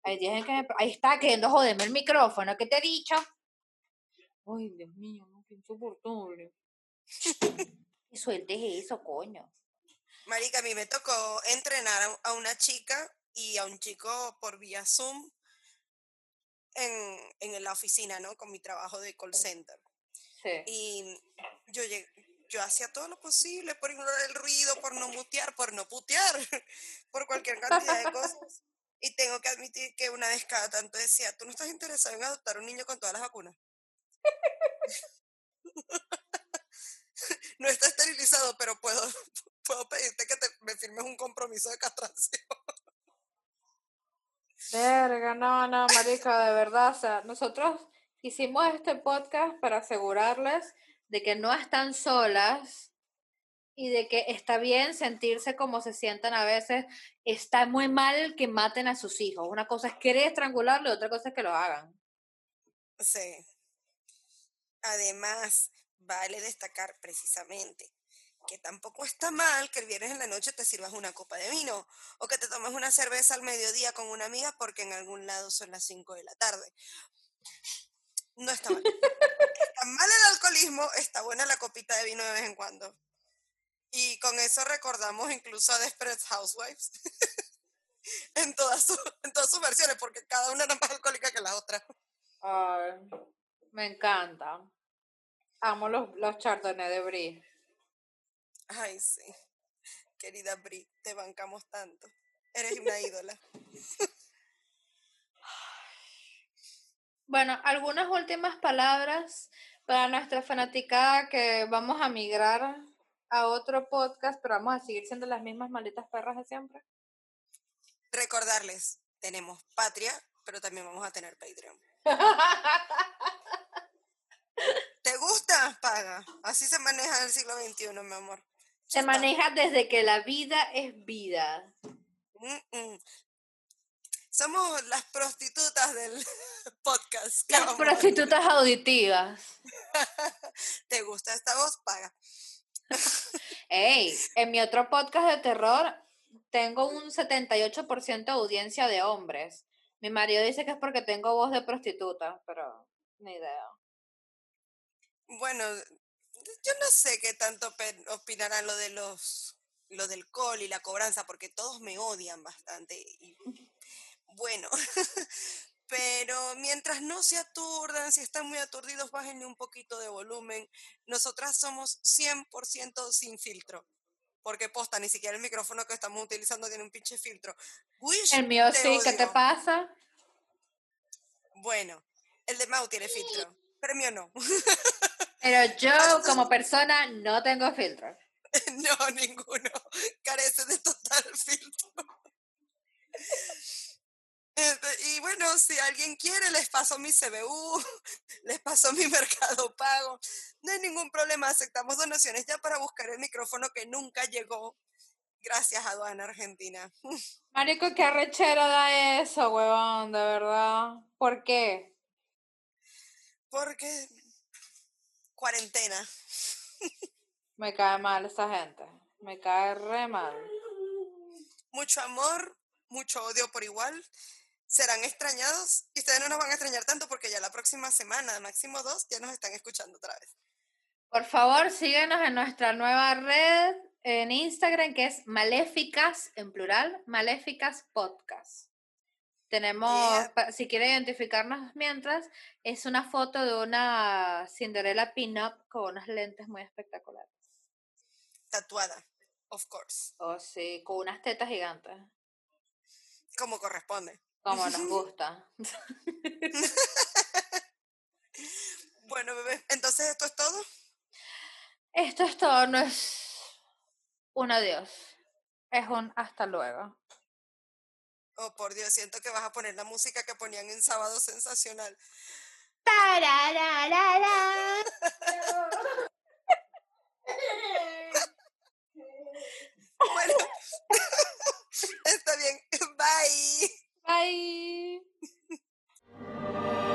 hay días que ahí está queriendo joderme el micrófono. ¿Qué te he dicho? Ay, Dios mío, no, qué insoportable. y sueltes eso, coño. Marica, a mí me tocó entrenar a una chica y a un chico por vía Zoom en, en la oficina, ¿no? Con mi trabajo de call center. Sí. Y yo llegué, yo hacía todo lo posible por ignorar el ruido, por no mutear, por no putear, por cualquier cantidad de cosas. Y tengo que admitir que una vez cada tanto decía, ¿tú no estás interesado en adoptar un niño con todas las vacunas? no está esterilizado, pero puedo, puedo pedirte que te, me firmes un compromiso de castración. Verga, no, no, marica, de verdad, nosotros hicimos este podcast para asegurarles de que no están solas y de que está bien sentirse como se sientan a veces. Está muy mal que maten a sus hijos. Una cosa es querer estrangularlo y otra cosa es que lo hagan. Sí. Además, vale destacar precisamente que tampoco está mal que el viernes en la noche te sirvas una copa de vino o que te tomes una cerveza al mediodía con una amiga porque en algún lado son las 5 de la tarde. No está mal. está mal el alcoholismo, está buena la copita de vino de vez en cuando. Y con eso recordamos incluso a Desperate Housewives en, todas en todas sus versiones, porque cada una era más alcohólica que la otra. Ay, me encanta. Amo los, los chardonnay de Brie. Ay, sí. Querida Brie, te bancamos tanto. Eres una ídola. Bueno, algunas últimas palabras para nuestra fanaticada que vamos a migrar a otro podcast, pero vamos a seguir siendo las mismas malditas perras de siempre. Recordarles, tenemos Patria, pero también vamos a tener Patreon. ¿Te gusta? Paga. Así se maneja en el siglo XXI, mi amor. Se maneja desde que la vida es vida. Somos las prostitutas del podcast. Las prostitutas auditivas. ¿Te gusta esta voz? Paga. Ey, en mi otro podcast de terror tengo un 78% de audiencia de hombres. Mi marido dice que es porque tengo voz de prostituta, pero ni idea. Bueno, yo no sé qué tanto opinarán lo de los lo del col y la cobranza, porque todos me odian bastante. Y, bueno, pero mientras no se aturdan, si están muy aturdidos, bájenle un poquito de volumen. Nosotras somos 100% sin filtro. Porque posta, ni siquiera el micrófono que estamos utilizando tiene un pinche filtro. el mío sí, ¿qué te pasa? Bueno, el de Mau tiene filtro, pero el mío no. Pero yo como persona no tengo filtro. No, ninguno. Carece de total filtro. Este, y bueno, si alguien quiere, les paso mi CBU, les paso mi mercado pago. No hay ningún problema, aceptamos donaciones ya para buscar el micrófono que nunca llegó. Gracias, aduana argentina. Marico, qué arrechera da eso, huevón, de verdad. ¿Por qué? Porque cuarentena. Me cae mal esa gente. Me cae re mal. Mucho amor, mucho odio por igual. Serán extrañados y ustedes no nos van a extrañar tanto porque ya la próxima semana, máximo dos, ya nos están escuchando otra vez. Por favor, síguenos en nuestra nueva red en Instagram que es Maléficas, en plural, Maléficas Podcast. Tenemos, si quiere identificarnos mientras, es una foto de una Cinderella pin-up con unas lentes muy espectaculares. Tatuada, of course. Oh, sí, con unas tetas gigantes. Como corresponde. Como nos gusta. bueno, bebé, entonces esto es todo. Esto es todo, no es un adiós, es un hasta luego. Oh, por Dios, siento que vas a poner la música que ponían en Sábado Sensacional. bueno, está bien, bye. Bye.